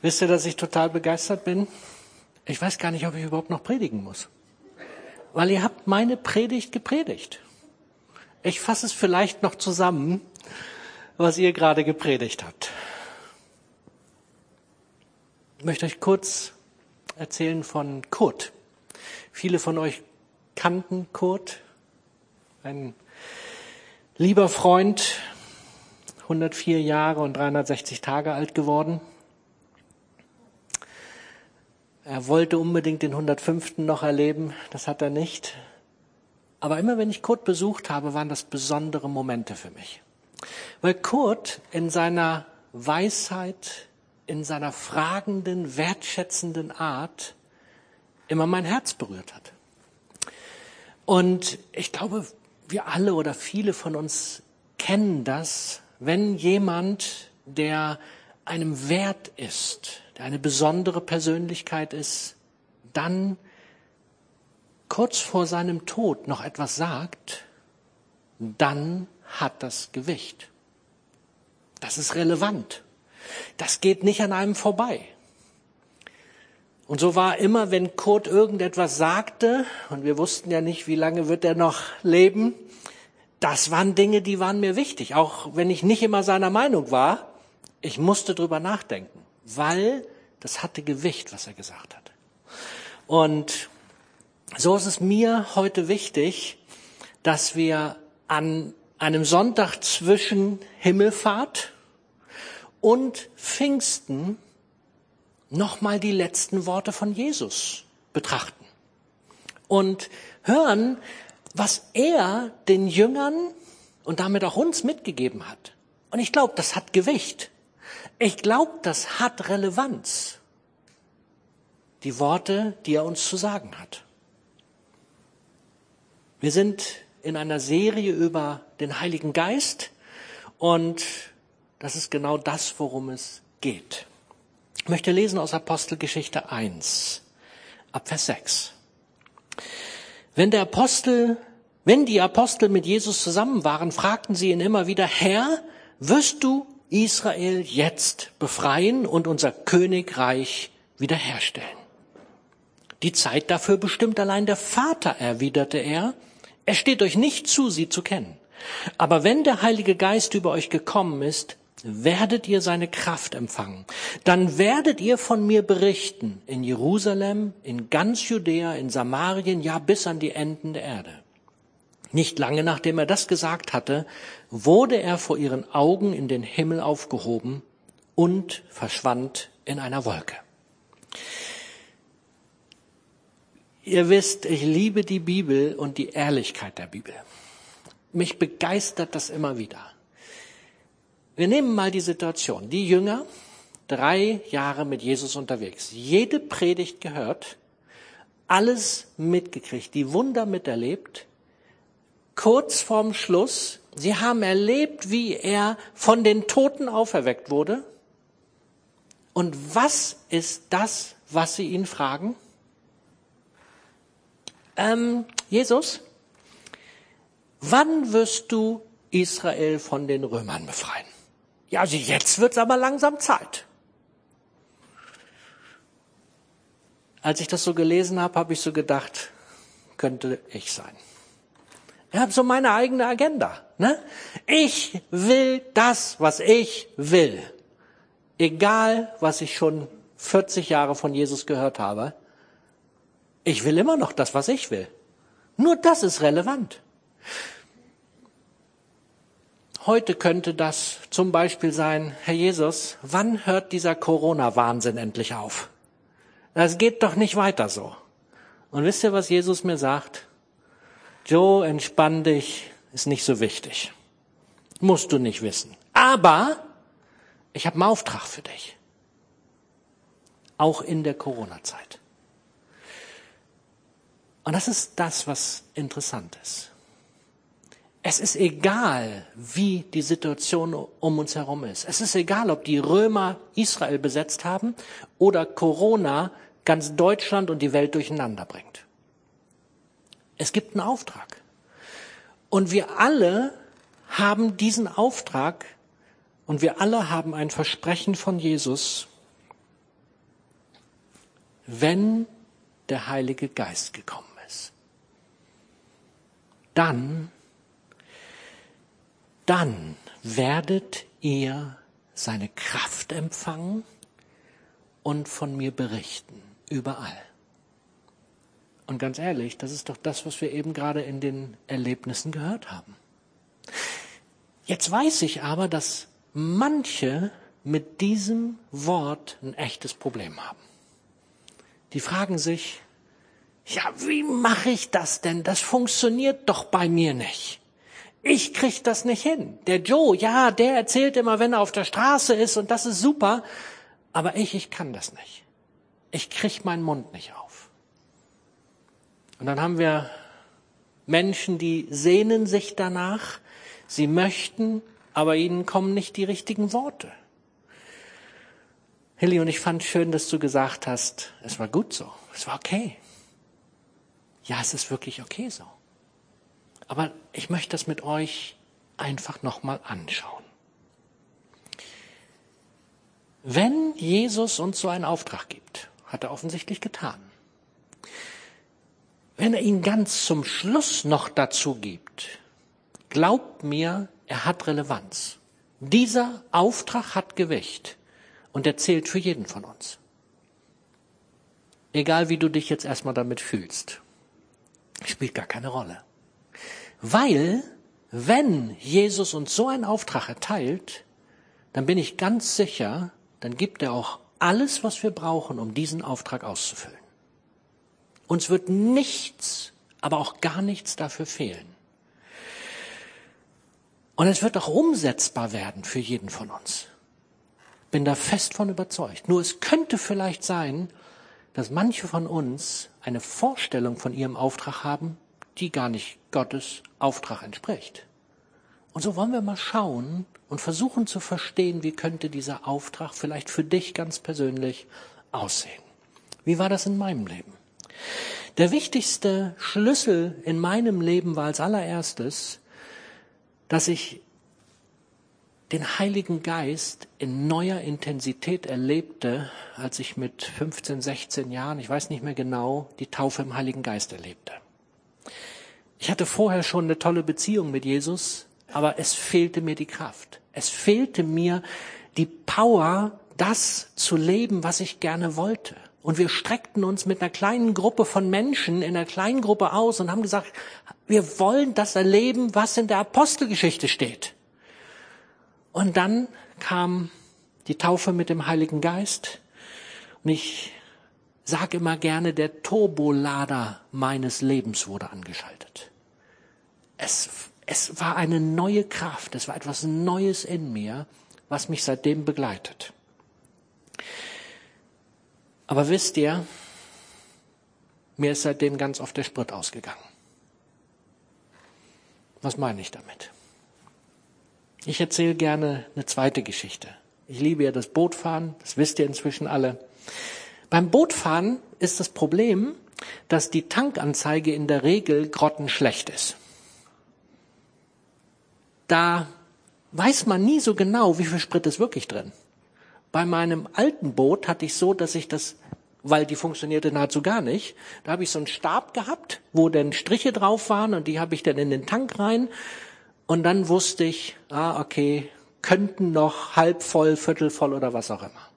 Wisst ihr, dass ich total begeistert bin? Ich weiß gar nicht, ob ich überhaupt noch predigen muss. Weil ihr habt meine Predigt gepredigt. Ich fasse es vielleicht noch zusammen, was ihr gerade gepredigt habt. Ich möchte euch kurz erzählen von Kurt. Viele von euch kannten Kurt, ein lieber Freund, 104 Jahre und 360 Tage alt geworden. Er wollte unbedingt den 105. noch erleben, das hat er nicht. Aber immer wenn ich Kurt besucht habe, waren das besondere Momente für mich. Weil Kurt in seiner Weisheit, in seiner fragenden, wertschätzenden Art immer mein Herz berührt hat. Und ich glaube, wir alle oder viele von uns kennen das, wenn jemand, der einem wert ist, der eine besondere Persönlichkeit ist, dann kurz vor seinem Tod noch etwas sagt, dann hat das Gewicht. Das ist relevant. Das geht nicht an einem vorbei. Und so war immer, wenn Kurt irgendetwas sagte, und wir wussten ja nicht, wie lange wird er noch leben, das waren Dinge, die waren mir wichtig. Auch wenn ich nicht immer seiner Meinung war, ich musste drüber nachdenken weil das hatte Gewicht, was er gesagt hat. Und so ist es mir heute wichtig, dass wir an einem Sonntag zwischen Himmelfahrt und Pfingsten nochmal die letzten Worte von Jesus betrachten und hören, was er den Jüngern und damit auch uns mitgegeben hat. Und ich glaube, das hat Gewicht. Ich glaube, das hat Relevanz. Die Worte, die er uns zu sagen hat. Wir sind in einer Serie über den Heiligen Geist und das ist genau das, worum es geht. Ich möchte lesen aus Apostelgeschichte 1, ab Vers 6. Wenn der Apostel, wenn die Apostel mit Jesus zusammen waren, fragten sie ihn immer wieder, Herr, wirst du Israel jetzt befreien und unser Königreich wiederherstellen. Die Zeit dafür bestimmt allein der Vater, erwiderte er. Es steht euch nicht zu, sie zu kennen. Aber wenn der Heilige Geist über euch gekommen ist, werdet ihr seine Kraft empfangen. Dann werdet ihr von mir berichten in Jerusalem, in ganz Judäa, in Samarien, ja bis an die Enden der Erde. Nicht lange nachdem er das gesagt hatte, wurde er vor ihren Augen in den Himmel aufgehoben und verschwand in einer Wolke. Ihr wisst, ich liebe die Bibel und die Ehrlichkeit der Bibel. Mich begeistert das immer wieder. Wir nehmen mal die Situation. Die Jünger, drei Jahre mit Jesus unterwegs, jede Predigt gehört, alles mitgekriegt, die Wunder miterlebt, kurz vorm Schluss, sie haben erlebt, wie er von den Toten auferweckt wurde. Und was ist das, was sie ihn fragen? Ähm, Jesus, wann wirst du Israel von den Römern befreien? Ja, also jetzt wird's aber langsam Zeit. Als ich das so gelesen habe, habe ich so gedacht, könnte ich sein. Ich habe so meine eigene Agenda. Ne? Ich will das, was ich will. Egal, was ich schon 40 Jahre von Jesus gehört habe. Ich will immer noch das, was ich will. Nur das ist relevant. Heute könnte das zum Beispiel sein, Herr Jesus, wann hört dieser Corona-Wahnsinn endlich auf? Das geht doch nicht weiter so. Und wisst ihr, was Jesus mir sagt? Joe, entspann dich, ist nicht so wichtig. Musst du nicht wissen. Aber ich habe einen Auftrag für dich. Auch in der Corona-Zeit. Und das ist das, was interessant ist. Es ist egal, wie die Situation um uns herum ist. Es ist egal, ob die Römer Israel besetzt haben oder Corona ganz Deutschland und die Welt durcheinander bringt. Es gibt einen Auftrag. Und wir alle haben diesen Auftrag und wir alle haben ein Versprechen von Jesus, wenn der Heilige Geist gekommen ist. Dann, dann werdet ihr seine Kraft empfangen und von mir berichten, überall. Und ganz ehrlich, das ist doch das, was wir eben gerade in den Erlebnissen gehört haben. Jetzt weiß ich aber, dass manche mit diesem Wort ein echtes Problem haben. Die fragen sich, ja, wie mache ich das denn? Das funktioniert doch bei mir nicht. Ich krieg das nicht hin. Der Joe, ja, der erzählt immer, wenn er auf der Straße ist und das ist super, aber ich, ich kann das nicht. Ich krieg meinen Mund nicht auf. Und dann haben wir Menschen, die sehnen sich danach, sie möchten, aber ihnen kommen nicht die richtigen Worte. Hilly, und ich fand schön, dass du gesagt hast, es war gut so, es war okay. Ja, es ist wirklich okay so. Aber ich möchte das mit euch einfach nochmal anschauen. Wenn Jesus uns so einen Auftrag gibt, hat er offensichtlich getan. Wenn er ihn ganz zum Schluss noch dazu gibt, glaubt mir, er hat Relevanz. Dieser Auftrag hat Gewicht. Und der zählt für jeden von uns. Egal wie du dich jetzt erstmal damit fühlst. Spielt gar keine Rolle. Weil, wenn Jesus uns so einen Auftrag erteilt, dann bin ich ganz sicher, dann gibt er auch alles, was wir brauchen, um diesen Auftrag auszufüllen. Uns wird nichts, aber auch gar nichts dafür fehlen. Und es wird auch umsetzbar werden für jeden von uns. Bin da fest von überzeugt. Nur es könnte vielleicht sein, dass manche von uns eine Vorstellung von ihrem Auftrag haben, die gar nicht Gottes Auftrag entspricht. Und so wollen wir mal schauen und versuchen zu verstehen, wie könnte dieser Auftrag vielleicht für dich ganz persönlich aussehen. Wie war das in meinem Leben? Der wichtigste Schlüssel in meinem Leben war als allererstes, dass ich den Heiligen Geist in neuer Intensität erlebte, als ich mit 15, 16 Jahren, ich weiß nicht mehr genau, die Taufe im Heiligen Geist erlebte. Ich hatte vorher schon eine tolle Beziehung mit Jesus, aber es fehlte mir die Kraft. Es fehlte mir die Power, das zu leben, was ich gerne wollte. Und wir streckten uns mit einer kleinen Gruppe von Menschen in einer kleinen Gruppe aus und haben gesagt, wir wollen das erleben, was in der Apostelgeschichte steht. Und dann kam die Taufe mit dem Heiligen Geist. Und ich sage immer gerne, der Turbolader meines Lebens wurde angeschaltet. Es, es war eine neue Kraft, es war etwas Neues in mir, was mich seitdem begleitet. Aber wisst ihr, mir ist seitdem ganz oft der Sprit ausgegangen. Was meine ich damit? Ich erzähle gerne eine zweite Geschichte. Ich liebe ja das Bootfahren, das wisst ihr inzwischen alle. Beim Bootfahren ist das Problem, dass die Tankanzeige in der Regel grottenschlecht ist. Da weiß man nie so genau, wie viel Sprit ist wirklich drin. Bei meinem alten Boot hatte ich so, dass ich das, weil die funktionierte nahezu gar nicht, da habe ich so einen Stab gehabt, wo dann Striche drauf waren und die habe ich dann in den Tank rein und dann wusste ich, ah, okay, könnten noch halb voll, viertel voll oder was auch immer.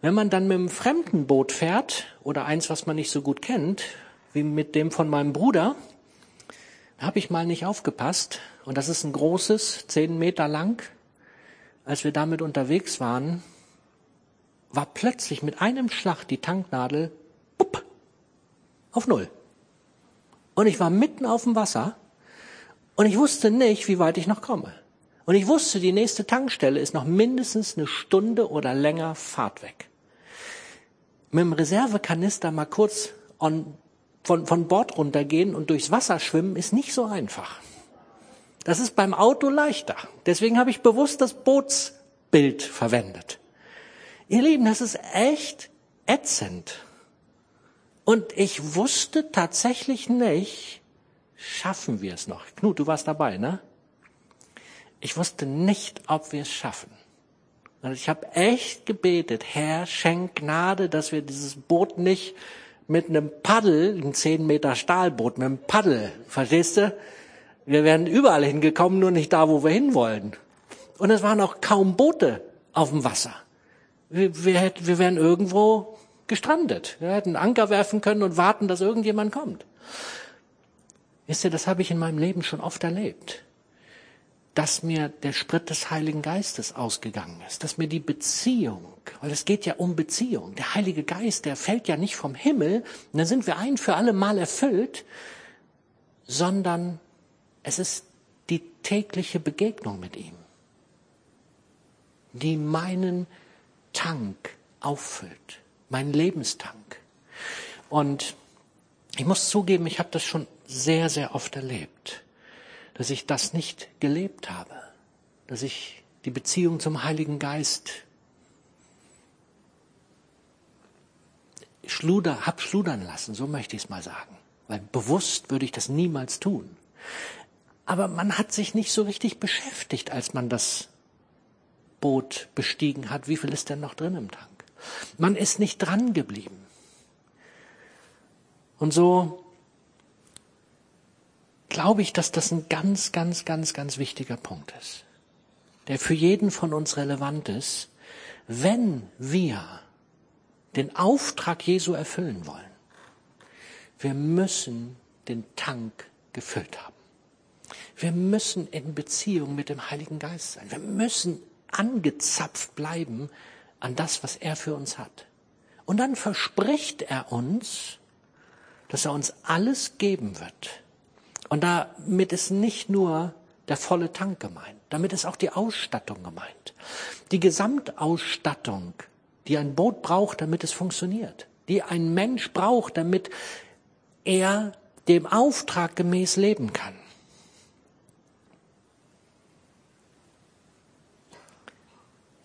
Wenn man dann mit einem fremden Boot fährt oder eins, was man nicht so gut kennt, wie mit dem von meinem Bruder, habe ich mal nicht aufgepasst. Und das ist ein großes, zehn Meter lang. Als wir damit unterwegs waren, war plötzlich mit einem Schlag die Tanknadel bupp, auf Null. Und ich war mitten auf dem Wasser und ich wusste nicht, wie weit ich noch komme. Und ich wusste, die nächste Tankstelle ist noch mindestens eine Stunde oder länger Fahrt weg. Mit dem Reservekanister mal kurz on, von, von Bord runtergehen und durchs Wasser schwimmen ist nicht so einfach. Das ist beim Auto leichter. Deswegen habe ich bewusst das Bootsbild verwendet. Ihr Lieben, das ist echt ätzend. Und ich wusste tatsächlich nicht, schaffen wir es noch? Knut, du warst dabei, ne? Ich wusste nicht, ob wir es schaffen. Und ich habe echt gebetet, Herr, schenk Gnade, dass wir dieses Boot nicht mit einem Paddel, ein 10 Meter Stahlboot, mit einem Paddel, verstehst du? Wir wären überall hingekommen, nur nicht da, wo wir hinwollen. Und es waren auch kaum Boote auf dem Wasser. Wir, hätten, wir wären irgendwo gestrandet. Wir hätten Anker werfen können und warten, dass irgendjemand kommt. Wisst ihr, das habe ich in meinem Leben schon oft erlebt. Dass mir der Sprit des Heiligen Geistes ausgegangen ist, dass mir die Beziehung, weil es geht ja um Beziehung, der Heilige Geist, der fällt ja nicht vom Himmel, und dann sind wir ein für alle Mal erfüllt, sondern es ist die tägliche Begegnung mit ihm, die meinen Tank auffüllt, meinen Lebenstank. Und ich muss zugeben, ich habe das schon sehr, sehr oft erlebt, dass ich das nicht gelebt habe, dass ich die Beziehung zum Heiligen Geist schluder, hab schludern lassen, so möchte ich es mal sagen. Weil bewusst würde ich das niemals tun. Aber man hat sich nicht so richtig beschäftigt, als man das Boot bestiegen hat. Wie viel ist denn noch drin im Tank? Man ist nicht dran geblieben. Und so glaube ich, dass das ein ganz, ganz, ganz, ganz wichtiger Punkt ist, der für jeden von uns relevant ist, wenn wir den Auftrag Jesu erfüllen wollen. Wir müssen den Tank gefüllt haben. Wir müssen in Beziehung mit dem Heiligen Geist sein. Wir müssen angezapft bleiben an das, was er für uns hat. Und dann verspricht er uns, dass er uns alles geben wird, und damit ist nicht nur der volle Tank gemeint, damit ist auch die Ausstattung gemeint. Die Gesamtausstattung, die ein Boot braucht, damit es funktioniert, die ein Mensch braucht, damit er dem Auftrag gemäß leben kann.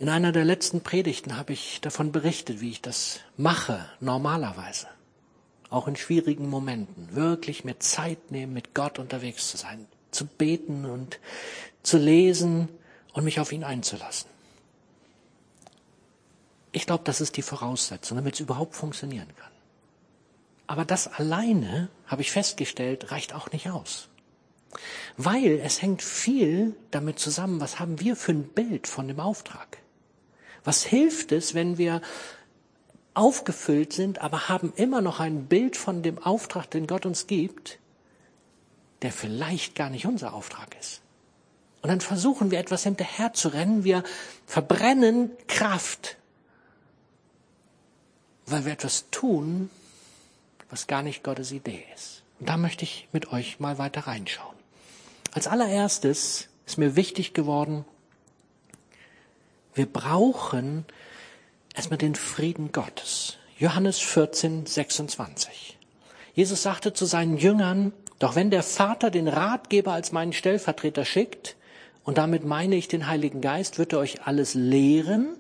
In einer der letzten Predigten habe ich davon berichtet, wie ich das mache, normalerweise auch in schwierigen Momenten, wirklich mit Zeit nehmen, mit Gott unterwegs zu sein, zu beten und zu lesen und mich auf ihn einzulassen. Ich glaube, das ist die Voraussetzung, damit es überhaupt funktionieren kann. Aber das alleine, habe ich festgestellt, reicht auch nicht aus. Weil es hängt viel damit zusammen, was haben wir für ein Bild von dem Auftrag? Was hilft es, wenn wir aufgefüllt sind, aber haben immer noch ein Bild von dem Auftrag, den Gott uns gibt, der vielleicht gar nicht unser Auftrag ist. Und dann versuchen wir etwas hinterher zu rennen, wir verbrennen Kraft, weil wir etwas tun, was gar nicht Gottes Idee ist. Und da möchte ich mit euch mal weiter reinschauen. Als allererstes ist mir wichtig geworden, wir brauchen erstmal den Frieden Gottes. Johannes 14, 26. Jesus sagte zu seinen Jüngern, doch wenn der Vater den Ratgeber als meinen Stellvertreter schickt, und damit meine ich den Heiligen Geist, wird er euch alles lehren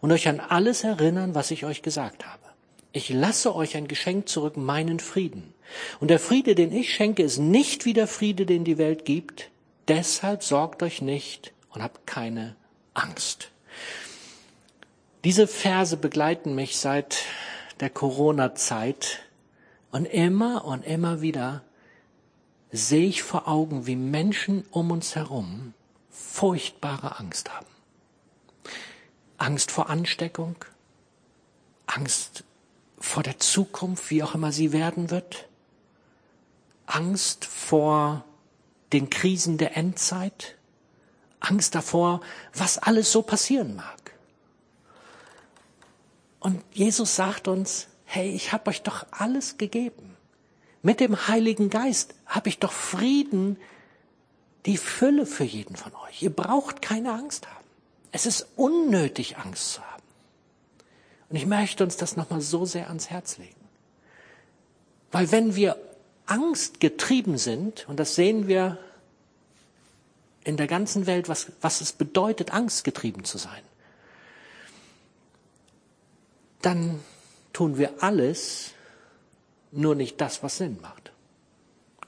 und euch an alles erinnern, was ich euch gesagt habe. Ich lasse euch ein Geschenk zurück, meinen Frieden. Und der Friede, den ich schenke, ist nicht wie der Friede, den die Welt gibt. Deshalb sorgt euch nicht und habt keine Angst. Diese Verse begleiten mich seit der Corona-Zeit und immer und immer wieder sehe ich vor Augen, wie Menschen um uns herum furchtbare Angst haben. Angst vor Ansteckung, Angst vor der Zukunft, wie auch immer sie werden wird, Angst vor den Krisen der Endzeit, Angst davor, was alles so passieren mag. Und Jesus sagt uns, hey, ich habe euch doch alles gegeben. Mit dem Heiligen Geist habe ich doch Frieden, die Fülle für jeden von euch. Ihr braucht keine Angst haben. Es ist unnötig, Angst zu haben. Und ich möchte uns das nochmal so sehr ans Herz legen. Weil wenn wir Angst getrieben sind, und das sehen wir in der ganzen Welt, was, was es bedeutet, angstgetrieben zu sein, dann tun wir alles, nur nicht das, was Sinn macht.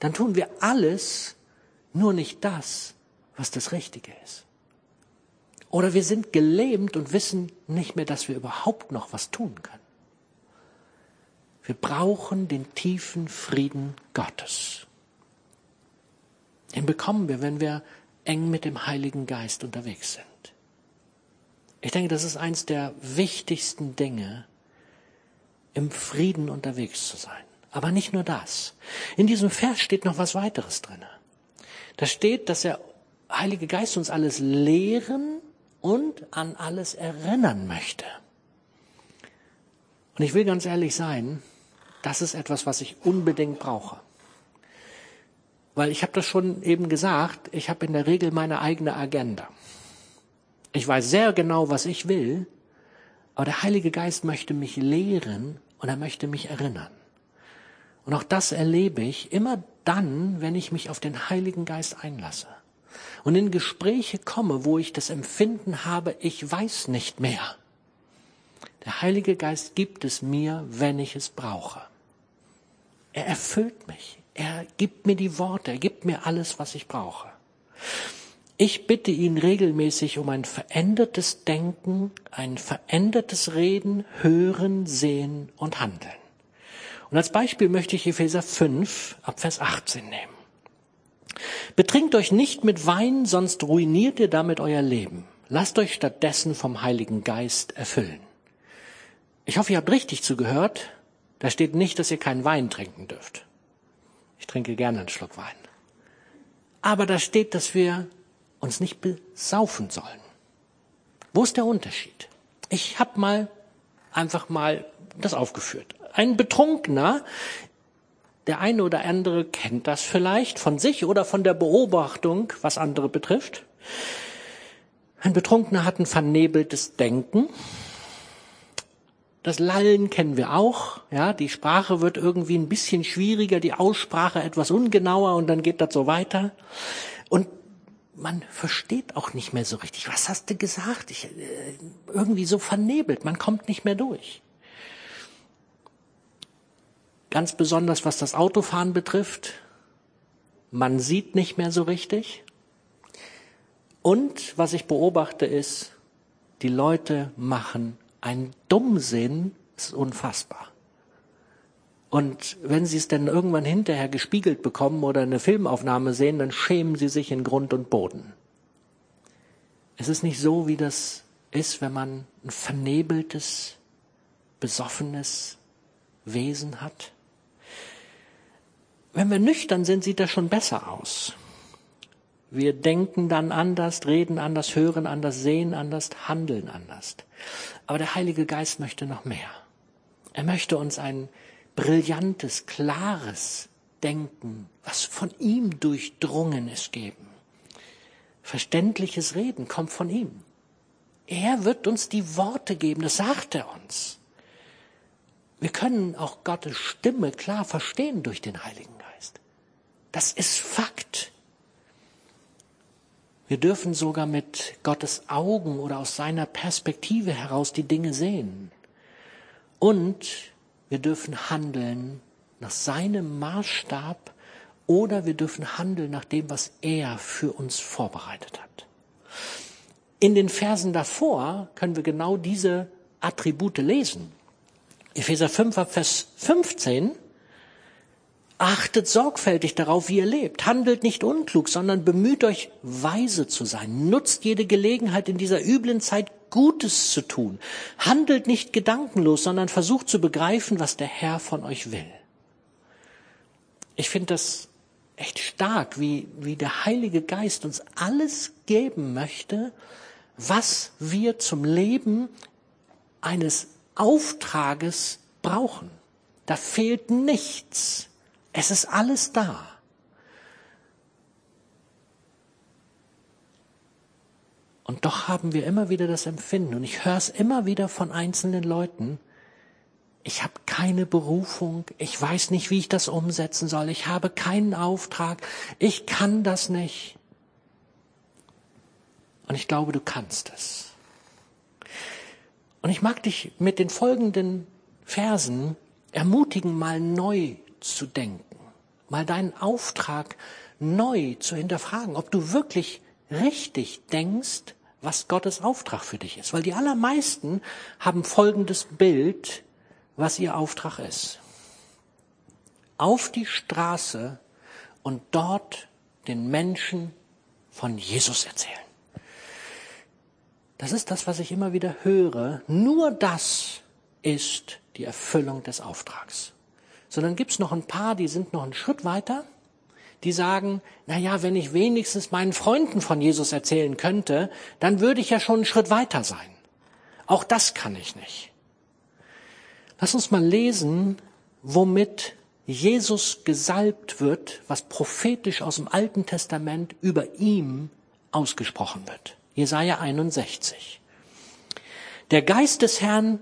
Dann tun wir alles, nur nicht das, was das Richtige ist. Oder wir sind gelähmt und wissen nicht mehr, dass wir überhaupt noch was tun können. Wir brauchen den tiefen Frieden Gottes. Den bekommen wir, wenn wir eng mit dem Heiligen Geist unterwegs sind. Ich denke, das ist eines der wichtigsten Dinge, im Frieden unterwegs zu sein. Aber nicht nur das. In diesem Vers steht noch was weiteres drin. Da steht, dass der Heilige Geist uns alles lehren und an alles erinnern möchte. Und ich will ganz ehrlich sein, das ist etwas, was ich unbedingt brauche. Weil ich habe das schon eben gesagt, ich habe in der Regel meine eigene Agenda. Ich weiß sehr genau, was ich will, aber der Heilige Geist möchte mich lehren und er möchte mich erinnern. Und auch das erlebe ich immer dann, wenn ich mich auf den Heiligen Geist einlasse und in Gespräche komme, wo ich das Empfinden habe, ich weiß nicht mehr. Der Heilige Geist gibt es mir, wenn ich es brauche. Er erfüllt mich. Er gibt mir die Worte. Er gibt mir alles, was ich brauche. Ich bitte ihn regelmäßig um ein verändertes Denken, ein verändertes Reden, Hören, Sehen und Handeln. Und als Beispiel möchte ich Epheser 5 ab Vers 18 nehmen. Betrinkt euch nicht mit Wein, sonst ruiniert ihr damit euer Leben. Lasst euch stattdessen vom Heiligen Geist erfüllen. Ich hoffe, ihr habt richtig zugehört. Da steht nicht, dass ihr keinen Wein trinken dürft. Ich trinke gerne einen Schluck Wein. Aber da steht, dass wir uns nicht besaufen sollen. Wo ist der Unterschied? Ich habe mal einfach mal das aufgeführt. Ein Betrunkener, der eine oder andere kennt das vielleicht von sich oder von der Beobachtung, was andere betrifft. Ein Betrunkener hat ein vernebeltes Denken. Das Lallen kennen wir auch. Ja, die Sprache wird irgendwie ein bisschen schwieriger, die Aussprache etwas ungenauer und dann geht das so weiter. Und man versteht auch nicht mehr so richtig. Was hast du gesagt? Ich, äh, irgendwie so vernebelt. Man kommt nicht mehr durch. Ganz besonders was das Autofahren betrifft. Man sieht nicht mehr so richtig. Und was ich beobachte ist, die Leute machen einen Dummsinn, ist unfassbar. Und wenn sie es dann irgendwann hinterher gespiegelt bekommen oder eine Filmaufnahme sehen, dann schämen sie sich in Grund und Boden. Es ist nicht so, wie das ist, wenn man ein vernebeltes, besoffenes Wesen hat. Wenn wir nüchtern sind, sieht das schon besser aus. Wir denken dann anders, reden anders, hören anders, sehen anders, handeln anders. Aber der Heilige Geist möchte noch mehr. Er möchte uns ein brillantes, klares Denken, was von ihm durchdrungen ist, geben. Verständliches Reden kommt von ihm. Er wird uns die Worte geben, das sagt er uns. Wir können auch Gottes Stimme klar verstehen durch den Heiligen das ist Fakt. Wir dürfen sogar mit Gottes Augen oder aus seiner Perspektive heraus die Dinge sehen. Und wir dürfen handeln nach seinem Maßstab oder wir dürfen handeln nach dem, was er für uns vorbereitet hat. In den Versen davor können wir genau diese Attribute lesen. Epheser 5, Vers 15 Achtet sorgfältig darauf, wie ihr lebt. Handelt nicht unklug, sondern bemüht euch, weise zu sein. Nutzt jede Gelegenheit in dieser üblen Zeit Gutes zu tun. Handelt nicht gedankenlos, sondern versucht zu begreifen, was der Herr von euch will. Ich finde das echt stark, wie, wie der Heilige Geist uns alles geben möchte, was wir zum Leben eines Auftrages brauchen. Da fehlt nichts. Es ist alles da. Und doch haben wir immer wieder das Empfinden, und ich höre es immer wieder von einzelnen Leuten, ich habe keine Berufung, ich weiß nicht, wie ich das umsetzen soll, ich habe keinen Auftrag, ich kann das nicht. Und ich glaube, du kannst es. Und ich mag dich mit den folgenden Versen ermutigen, mal neu zu denken mal deinen Auftrag neu zu hinterfragen, ob du wirklich richtig denkst, was Gottes Auftrag für dich ist. Weil die allermeisten haben folgendes Bild, was ihr Auftrag ist. Auf die Straße und dort den Menschen von Jesus erzählen. Das ist das, was ich immer wieder höre. Nur das ist die Erfüllung des Auftrags. Sondern gibt es noch ein paar, die sind noch einen Schritt weiter, die sagen, na ja, wenn ich wenigstens meinen Freunden von Jesus erzählen könnte, dann würde ich ja schon einen Schritt weiter sein. Auch das kann ich nicht. Lass uns mal lesen, womit Jesus gesalbt wird, was prophetisch aus dem Alten Testament über ihm ausgesprochen wird. Jesaja 61. Der Geist des Herrn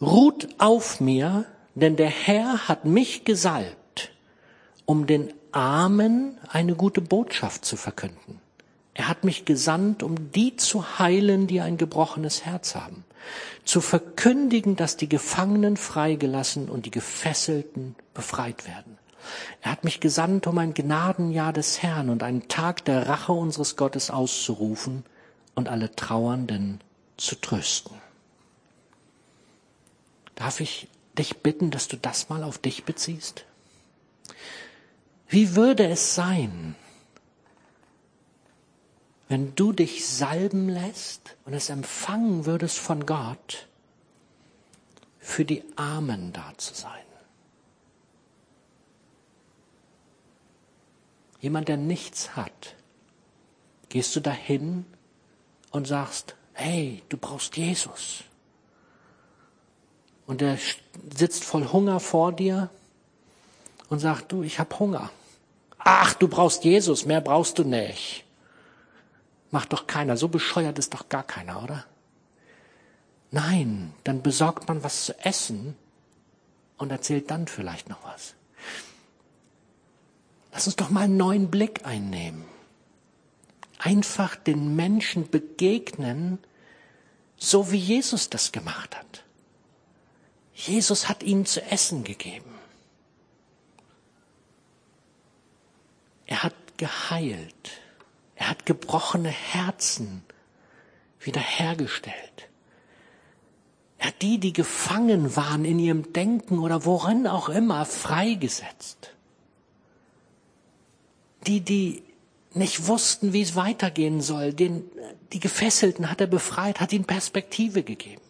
ruht auf mir, denn der Herr hat mich gesalbt, um den Armen eine gute Botschaft zu verkünden. Er hat mich gesandt, um die zu heilen, die ein gebrochenes Herz haben, zu verkündigen, dass die Gefangenen freigelassen und die Gefesselten befreit werden. Er hat mich gesandt, um ein Gnadenjahr des Herrn und einen Tag der Rache unseres Gottes auszurufen und alle Trauernden zu trösten. Darf ich dich bitten, dass du das mal auf dich beziehst? Wie würde es sein, wenn du dich salben lässt und es empfangen würdest von Gott, für die Armen da zu sein? Jemand, der nichts hat, gehst du dahin und sagst, hey, du brauchst Jesus. Und er sitzt voll Hunger vor dir und sagt, du, ich hab Hunger. Ach, du brauchst Jesus, mehr brauchst du nicht. Macht doch keiner. So bescheuert ist doch gar keiner, oder? Nein, dann besorgt man was zu essen und erzählt dann vielleicht noch was. Lass uns doch mal einen neuen Blick einnehmen. Einfach den Menschen begegnen, so wie Jesus das gemacht hat. Jesus hat ihnen zu essen gegeben. Er hat geheilt. Er hat gebrochene Herzen wiederhergestellt. Er hat die, die gefangen waren in ihrem Denken oder worin auch immer, freigesetzt. Die, die nicht wussten, wie es weitergehen soll, den, die Gefesselten hat er befreit, hat ihnen Perspektive gegeben.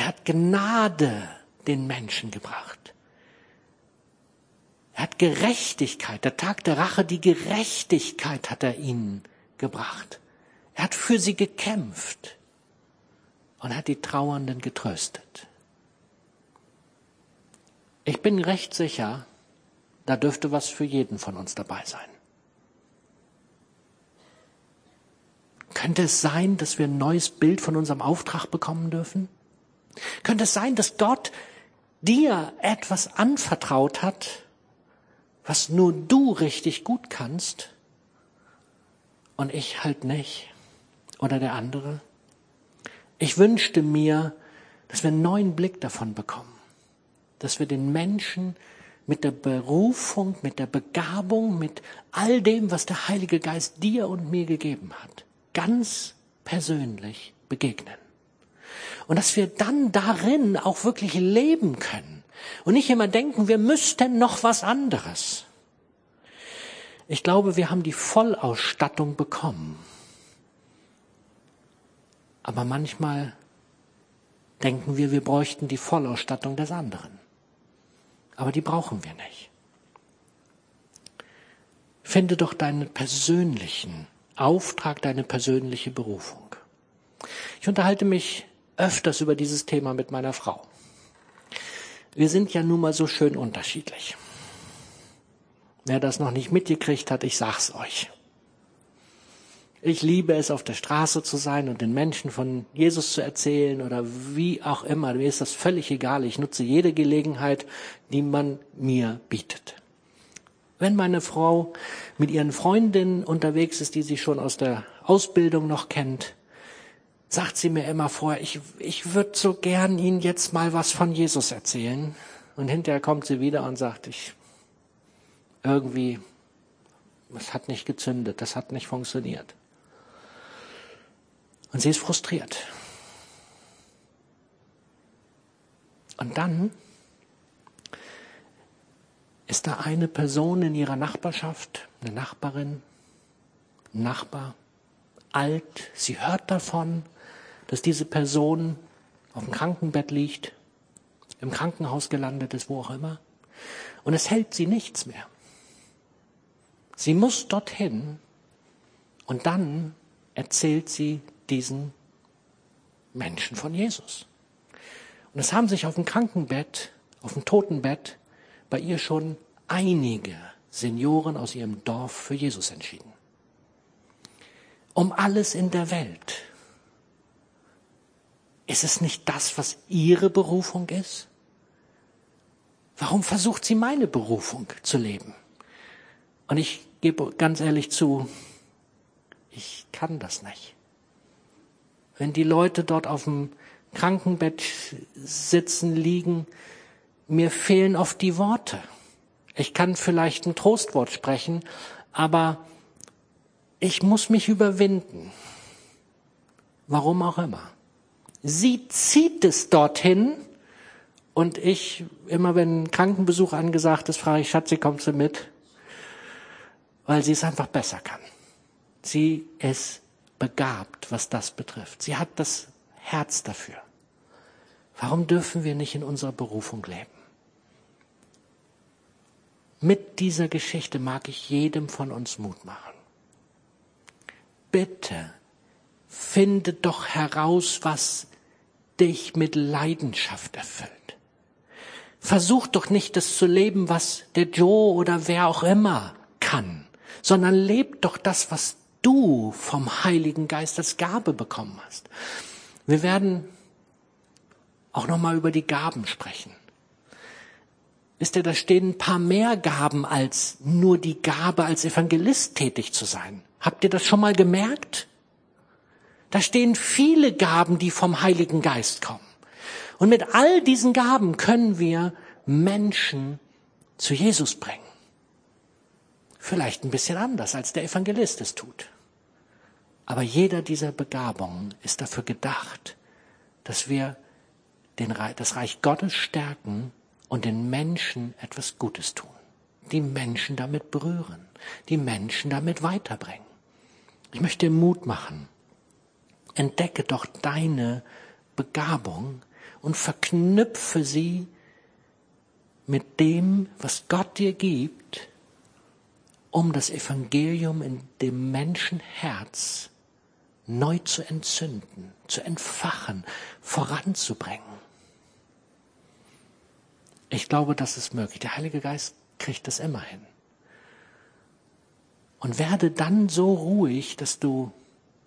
Er hat Gnade den Menschen gebracht. Er hat Gerechtigkeit, der Tag der Rache, die Gerechtigkeit hat er ihnen gebracht. Er hat für sie gekämpft und hat die Trauernden getröstet. Ich bin recht sicher, da dürfte was für jeden von uns dabei sein. Könnte es sein, dass wir ein neues Bild von unserem Auftrag bekommen dürfen? Könnte es sein, dass Gott dir etwas anvertraut hat, was nur du richtig gut kannst und ich halt nicht oder der andere. Ich wünschte mir, dass wir einen neuen Blick davon bekommen, dass wir den Menschen mit der Berufung, mit der Begabung, mit all dem, was der Heilige Geist dir und mir gegeben hat, ganz persönlich begegnen. Und dass wir dann darin auch wirklich leben können und nicht immer denken, wir müssten noch was anderes. Ich glaube, wir haben die Vollausstattung bekommen. Aber manchmal denken wir, wir bräuchten die Vollausstattung des anderen. Aber die brauchen wir nicht. Finde doch deinen persönlichen Auftrag, deine persönliche Berufung. Ich unterhalte mich öfters über dieses Thema mit meiner Frau. Wir sind ja nun mal so schön unterschiedlich. Wer das noch nicht mitgekriegt hat, ich sag's euch. Ich liebe es, auf der Straße zu sein und den Menschen von Jesus zu erzählen oder wie auch immer. Mir ist das völlig egal. Ich nutze jede Gelegenheit, die man mir bietet. Wenn meine Frau mit ihren Freundinnen unterwegs ist, die sie schon aus der Ausbildung noch kennt, sagt sie mir immer vor, ich, ich würde so gern Ihnen jetzt mal was von Jesus erzählen. Und hinterher kommt sie wieder und sagt, ich, irgendwie, es hat nicht gezündet, das hat nicht funktioniert. Und sie ist frustriert. Und dann ist da eine Person in ihrer Nachbarschaft, eine Nachbarin, Nachbar, alt, sie hört davon, dass diese Person auf dem Krankenbett liegt, im Krankenhaus gelandet ist, wo auch immer. Und es hält sie nichts mehr. Sie muss dorthin und dann erzählt sie diesen Menschen von Jesus. Und es haben sich auf dem Krankenbett, auf dem Totenbett bei ihr schon einige Senioren aus ihrem Dorf für Jesus entschieden. Um alles in der Welt. Ist es nicht das, was ihre Berufung ist? Warum versucht sie meine Berufung zu leben? Und ich gebe ganz ehrlich zu, ich kann das nicht. Wenn die Leute dort auf dem Krankenbett sitzen, liegen, mir fehlen oft die Worte. Ich kann vielleicht ein Trostwort sprechen, aber ich muss mich überwinden. Warum auch immer. Sie zieht es dorthin und ich, immer wenn Krankenbesuch angesagt ist, frage ich, Schatzi, kommst du mit? Weil sie es einfach besser kann. Sie ist begabt, was das betrifft. Sie hat das Herz dafür. Warum dürfen wir nicht in unserer Berufung leben? Mit dieser Geschichte mag ich jedem von uns Mut machen. Bitte finde doch heraus, was dich mit Leidenschaft erfüllt. Versuch doch nicht das zu leben, was der Joe oder wer auch immer kann, sondern leb doch das, was du vom Heiligen Geist als Gabe bekommen hast. Wir werden auch nochmal über die Gaben sprechen. Wisst ihr, da stehen ein paar mehr Gaben als nur die Gabe, als Evangelist tätig zu sein. Habt ihr das schon mal gemerkt? Da stehen viele Gaben, die vom Heiligen Geist kommen. Und mit all diesen Gaben können wir Menschen zu Jesus bringen. Vielleicht ein bisschen anders, als der Evangelist es tut. Aber jeder dieser Begabungen ist dafür gedacht, dass wir den, das Reich Gottes stärken und den Menschen etwas Gutes tun. Die Menschen damit berühren, die Menschen damit weiterbringen. Ich möchte Mut machen. Entdecke doch deine Begabung und verknüpfe sie mit dem, was Gott dir gibt, um das Evangelium in dem Menschenherz neu zu entzünden, zu entfachen, voranzubringen. Ich glaube, das ist möglich. Der Heilige Geist kriegt das immer hin. Und werde dann so ruhig, dass du,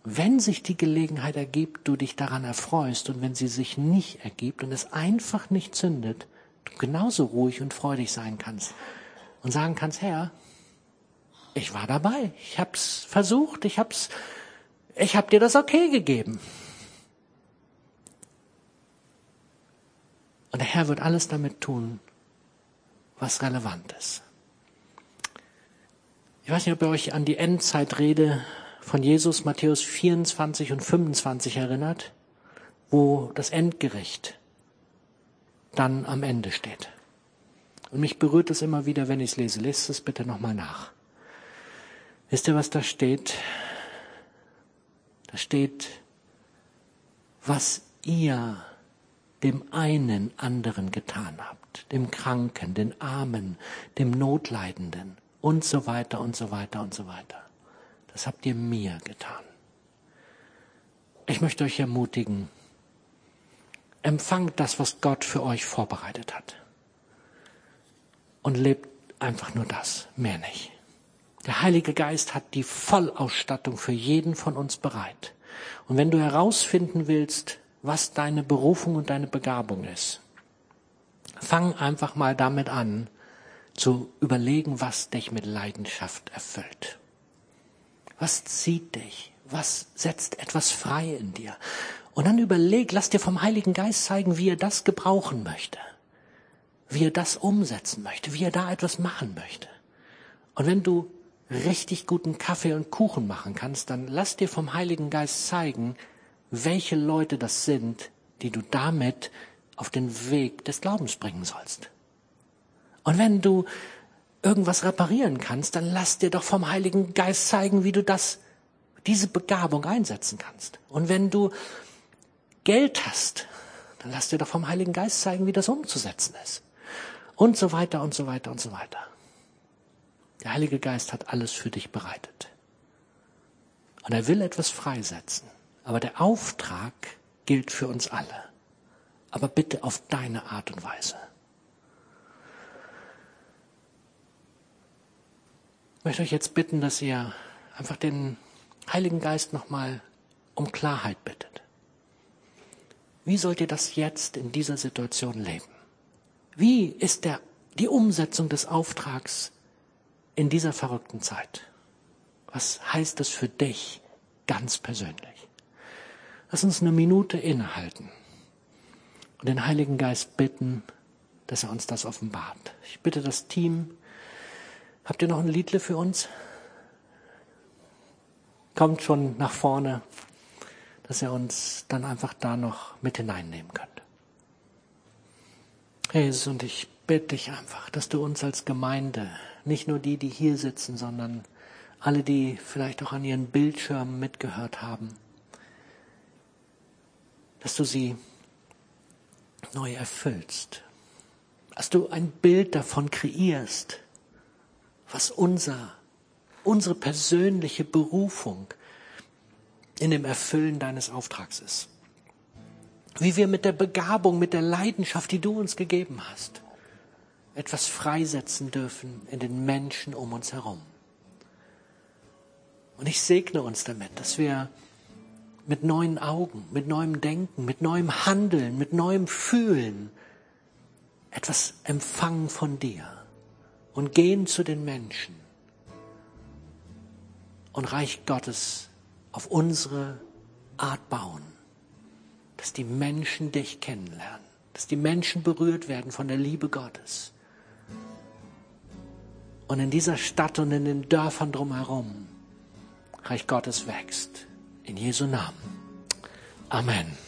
wenn sich die Gelegenheit ergibt, du dich daran erfreust und wenn sie sich nicht ergibt und es einfach nicht zündet, du genauso ruhig und freudig sein kannst und sagen kannst, Herr, ich war dabei, ich hab's versucht, ich hab's, ich hab dir das okay gegeben. Und der Herr wird alles damit tun, was relevant ist. Ich weiß nicht, ob ihr euch an die Endzeitrede von Jesus, Matthäus 24 und 25 erinnert, wo das Endgericht dann am Ende steht. Und mich berührt es immer wieder, wenn ich es lese. Lest es bitte nochmal nach. Wisst ihr, was da steht? Da steht, was ihr dem einen anderen getan habt, dem Kranken, den Armen, dem Notleidenden und so weiter und so weiter und so weiter. Das habt ihr mir getan. Ich möchte euch ermutigen, empfangt das, was Gott für euch vorbereitet hat. Und lebt einfach nur das, mehr nicht. Der Heilige Geist hat die Vollausstattung für jeden von uns bereit. Und wenn du herausfinden willst, was deine Berufung und deine Begabung ist, fang einfach mal damit an, zu überlegen, was dich mit Leidenschaft erfüllt. Was zieht dich? Was setzt etwas frei in dir? Und dann überleg, lass dir vom Heiligen Geist zeigen, wie er das gebrauchen möchte. Wie er das umsetzen möchte, wie er da etwas machen möchte. Und wenn du richtig guten Kaffee und Kuchen machen kannst, dann lass dir vom Heiligen Geist zeigen, welche Leute das sind, die du damit auf den Weg des Glaubens bringen sollst. Und wenn du irgendwas reparieren kannst, dann lass dir doch vom Heiligen Geist zeigen, wie du das, diese Begabung einsetzen kannst. Und wenn du Geld hast, dann lass dir doch vom Heiligen Geist zeigen, wie das umzusetzen ist. Und so weiter und so weiter und so weiter. Der Heilige Geist hat alles für dich bereitet. Und er will etwas freisetzen. Aber der Auftrag gilt für uns alle. Aber bitte auf deine Art und Weise. Ich möchte euch jetzt bitten, dass ihr einfach den Heiligen Geist nochmal um Klarheit bittet. Wie sollt ihr das jetzt in dieser Situation leben? Wie ist der, die Umsetzung des Auftrags in dieser verrückten Zeit? Was heißt das für dich ganz persönlich? Lass uns eine Minute innehalten und den Heiligen Geist bitten, dass er uns das offenbart. Ich bitte das Team, habt ihr noch ein Liedle für uns? Kommt schon nach vorne, dass er uns dann einfach da noch mit hineinnehmen könnte. Jesus, und ich bitte dich einfach, dass du uns als Gemeinde, nicht nur die, die hier sitzen, sondern alle, die vielleicht auch an ihren Bildschirmen mitgehört haben, dass du sie neu erfüllst, dass du ein Bild davon kreierst, was unser, unsere persönliche Berufung in dem Erfüllen deines Auftrags ist. Wie wir mit der Begabung, mit der Leidenschaft, die du uns gegeben hast, etwas freisetzen dürfen in den Menschen um uns herum. Und ich segne uns damit, dass wir mit neuen Augen, mit neuem Denken, mit neuem Handeln, mit neuem Fühlen etwas empfangen von dir und gehen zu den Menschen und Reich Gottes auf unsere Art bauen, dass die Menschen dich kennenlernen, dass die Menschen berührt werden von der Liebe Gottes. Und in dieser Stadt und in den Dörfern drumherum Reich Gottes wächst. In Jesu Namen. Amen.